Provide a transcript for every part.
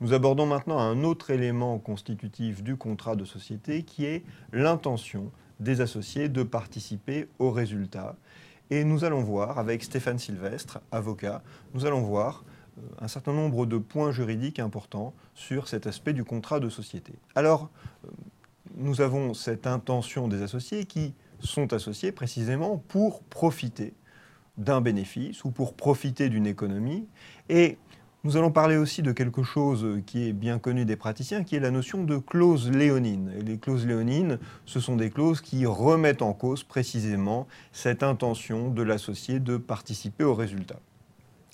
Nous abordons maintenant un autre élément constitutif du contrat de société qui est l'intention des associés de participer au résultat. Et nous allons voir, avec Stéphane Sylvestre, avocat, nous allons voir euh, un certain nombre de points juridiques importants sur cet aspect du contrat de société. Alors, euh, nous avons cette intention des associés qui sont associés précisément pour profiter d'un bénéfice ou pour profiter d'une économie. Et nous allons parler aussi de quelque chose qui est bien connu des praticiens, qui est la notion de clause léonine. Les clauses léonines, ce sont des clauses qui remettent en cause précisément cette intention de l'associé de participer au résultat.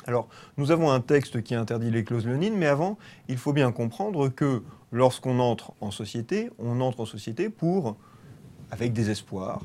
Alors, nous avons un texte qui interdit les clauses léonines, mais avant, il faut bien comprendre que lorsqu'on entre en société, on entre en société pour, avec des espoirs,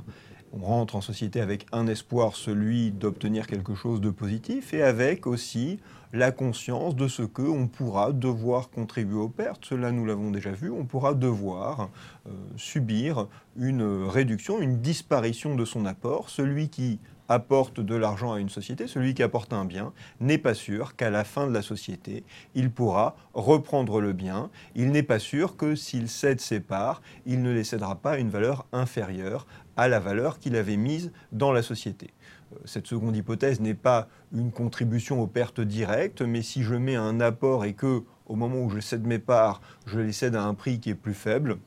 on rentre en société avec un espoir, celui d'obtenir quelque chose de positif, et avec aussi la conscience de ce qu'on pourra devoir contribuer aux pertes. Cela, nous l'avons déjà vu, on pourra devoir euh, subir une réduction, une disparition de son apport. Celui qui apporte de l'argent à une société, celui qui apporte un bien, n'est pas sûr qu'à la fin de la société, il pourra reprendre le bien. Il n'est pas sûr que s'il cède ses parts, il ne les cédera pas à une valeur inférieure à la valeur qu'il avait mise dans la société. Euh, cette seconde hypothèse n'est pas une contribution aux pertes directes, mais si je mets un apport et que, au moment où je cède mes parts, je les cède à un prix qui est plus faible,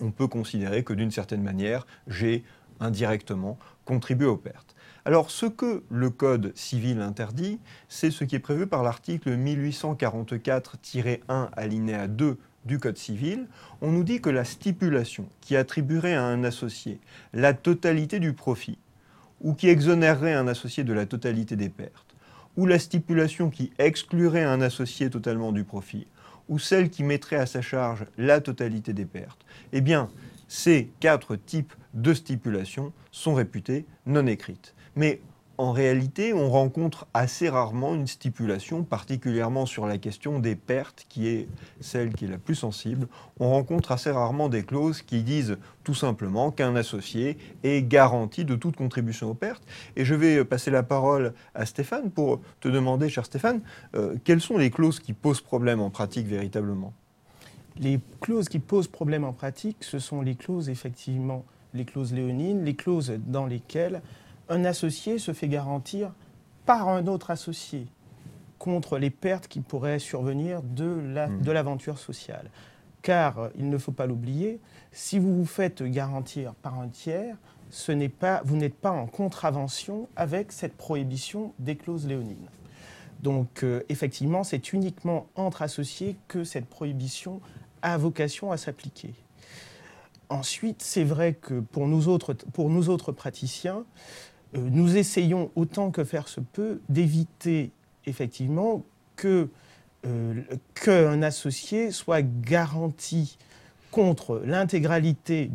on peut considérer que d'une certaine manière, j'ai indirectement contribué aux pertes. Alors ce que le Code civil interdit, c'est ce qui est prévu par l'article 1844-1 alinéa 2 du Code civil, on nous dit que la stipulation qui attribuerait à un associé la totalité du profit, ou qui exonérerait un associé de la totalité des pertes, ou la stipulation qui exclurait un associé totalement du profit, ou celle qui mettrait à sa charge la totalité des pertes, eh bien, ces quatre types de stipulations sont réputées non écrites. En réalité, on rencontre assez rarement une stipulation, particulièrement sur la question des pertes, qui est celle qui est la plus sensible. On rencontre assez rarement des clauses qui disent tout simplement qu'un associé est garanti de toute contribution aux pertes. Et je vais passer la parole à Stéphane pour te demander, cher Stéphane, euh, quelles sont les clauses qui posent problème en pratique véritablement? Les clauses qui posent problème en pratique, ce sont les clauses effectivement, les clauses léonines, les clauses dans lesquelles un associé se fait garantir par un autre associé contre les pertes qui pourraient survenir de mmh. l'aventure sociale. Car, euh, il ne faut pas l'oublier, si vous vous faites garantir par un tiers, ce pas, vous n'êtes pas en contravention avec cette prohibition des clauses léonines. Donc, euh, effectivement, c'est uniquement entre associés que cette prohibition a vocation à s'appliquer. Ensuite, c'est vrai que pour nous autres, pour nous autres praticiens, nous essayons autant que faire se peut d'éviter effectivement que euh, qu'un associé soit garanti contre l'intégralité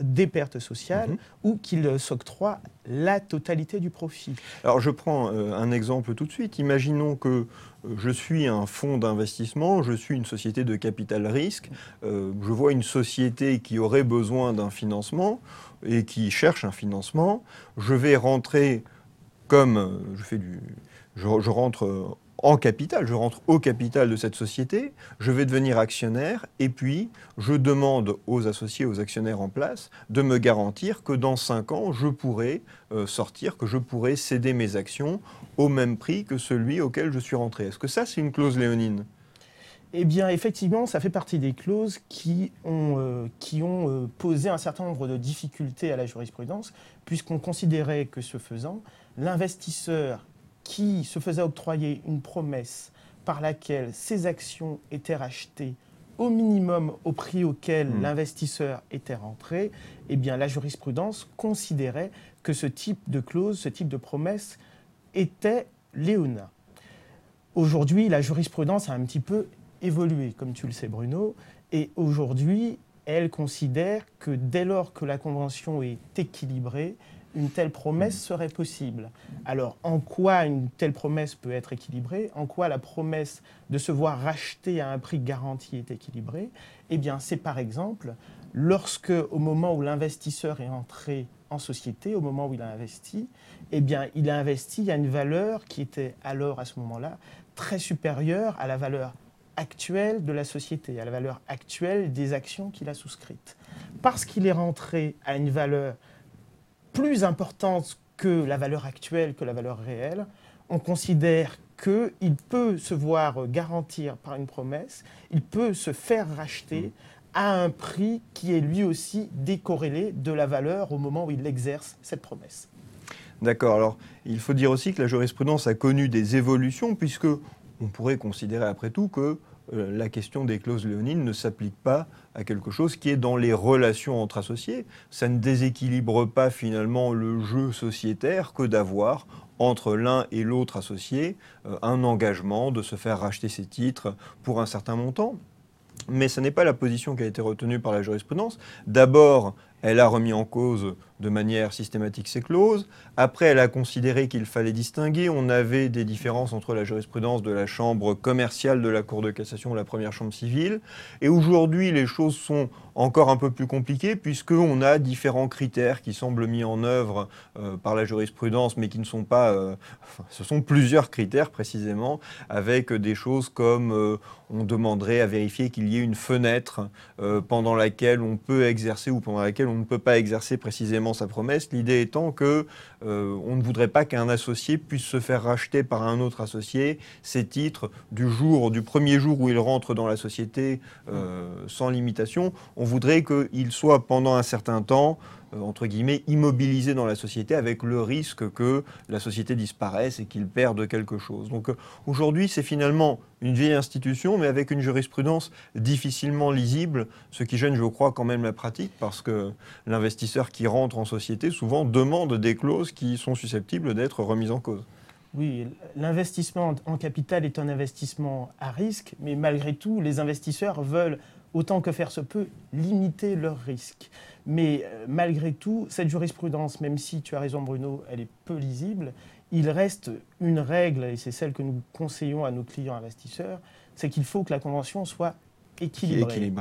des pertes sociales mhm. ou qu'il s'octroie la totalité du profit. Alors je prends euh, un exemple tout de suite. Imaginons que je suis un fonds d'investissement, je suis une société de capital risque, je vois une société qui aurait besoin d'un financement et qui cherche un financement, je vais rentrer comme euh, je fais du, je, rentre euh, en capital, je rentre au capital de cette société, je vais devenir actionnaire et puis je demande aux associés, aux actionnaires en place de me garantir que dans 5 ans, je pourrai euh, sortir, que je pourrai céder mes actions au même prix que celui auquel je suis rentré. Est-ce que ça, c'est une clause léonine? Eh bien, effectivement, ça fait partie des clauses qui ont, euh, euh, posé un certain nombre de difficultés à la jurisprudence, puisqu'on considérait que ce faisant, l'investisseur qui se faisait octroyer une promesse par laquelle ses actions étaient rachetées au minimum au prix auquel hmm. l'investisseur était rentré, eh bien, la jurisprudence considérait que ce type de clause, ce type de promesse était léonin. Aujourd'hui, la jurisprudence a un petit peu évolué, comme tu le sais Bruno, et aujourd'hui, elle considère que dès lors que la Convention est équilibrée, une telle promesse mmh. serait possible. Alors, en quoi une telle promesse peut être équilibrée? En quoi la promesse de se voir racheter à un prix garanti est équilibrée? Eh bien, c'est par exemple lorsque, au moment où l'investisseur est entré en société, au moment où il a investi, eh bien, il a investi à une valeur qui était alors, à ce moment-là, très supérieure à la valeur actuelle de la société, à la valeur actuelle des actions qu'il a souscrites. Parce qu'il est rentré à une valeur plus importante que la valeur actuelle, que la valeur réelle, on considère qu'il peut se voir garantir par une promesse, il peut se faire racheter mmh. à un prix qui est lui aussi décorrélé de la valeur au moment où il exerce cette promesse. D'accord. Alors, il faut dire aussi que la jurisprudence a connu des évolutions, puisque on pourrait considérer après tout que euh, la question des clauses léonines ne s'applique pas à quelque chose qui est dans les relations entre associés. Ça ne déséquilibre pas finalement le jeu sociétaire que d'avoir entre l'un et l'autre associé euh, un engagement de se faire racheter ses titres pour un certain montant. Mais ce n'est pas la position qui a été retenue par la jurisprudence. D'abord, elle a remis en cause de manière systématique ces clauses. Après, elle a considéré qu'il fallait distinguer. On avait des différences entre la jurisprudence de la chambre commerciale de la Cour de cassation et la première chambre civile. Et aujourd'hui, les choses sont encore un peu plus compliquées puisqu'on a différents critères qui semblent mis en œuvre euh, par la jurisprudence, mais qui ne sont pas... Euh, ce sont plusieurs critères précisément, avec des choses comme euh, on demanderait à vérifier qu'il y ait une fenêtre pendant laquelle on peut exercer ou pendant laquelle on ne peut pas exercer précisément sa promesse. L'idée étant que euh, on ne voudrait pas qu'un associé puisse se faire racheter par un autre associé ses titres du jour, du premier jour où il rentre dans la société euh, sans limitation. On voudrait qu'il soit pendant un certain temps entre guillemets, immobilisé dans la société avec le risque que la société disparaisse et qu'il perde quelque chose. Donc euh, aujourd'hui, c'est finalement une vieille institution, mais avec une jurisprudence difficilement lisible, ce qui gêne, je crois, quand même la pratique, parce que l'investisseur qui rentre en société souvent demande des clauses qui sont susceptibles d'être remises en cause. Oui, l'investissement en capital est un investissement à risque, mais malgré tout, les investisseurs veulent, autant que faire se peut, limiter leurs risques. Mais euh, malgré tout, cette jurisprudence, même si tu as raison Bruno, elle est peu lisible, il reste une règle, et c'est celle que nous conseillons à nos clients investisseurs, c'est qu'il faut que la convention soit équilibrée.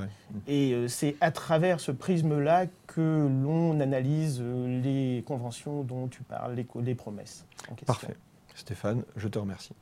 Et euh, c'est à travers ce prisme-là que l'on analyse euh, les conventions dont tu parles, les, les promesses. Parfait. Stéphane, je te remercie.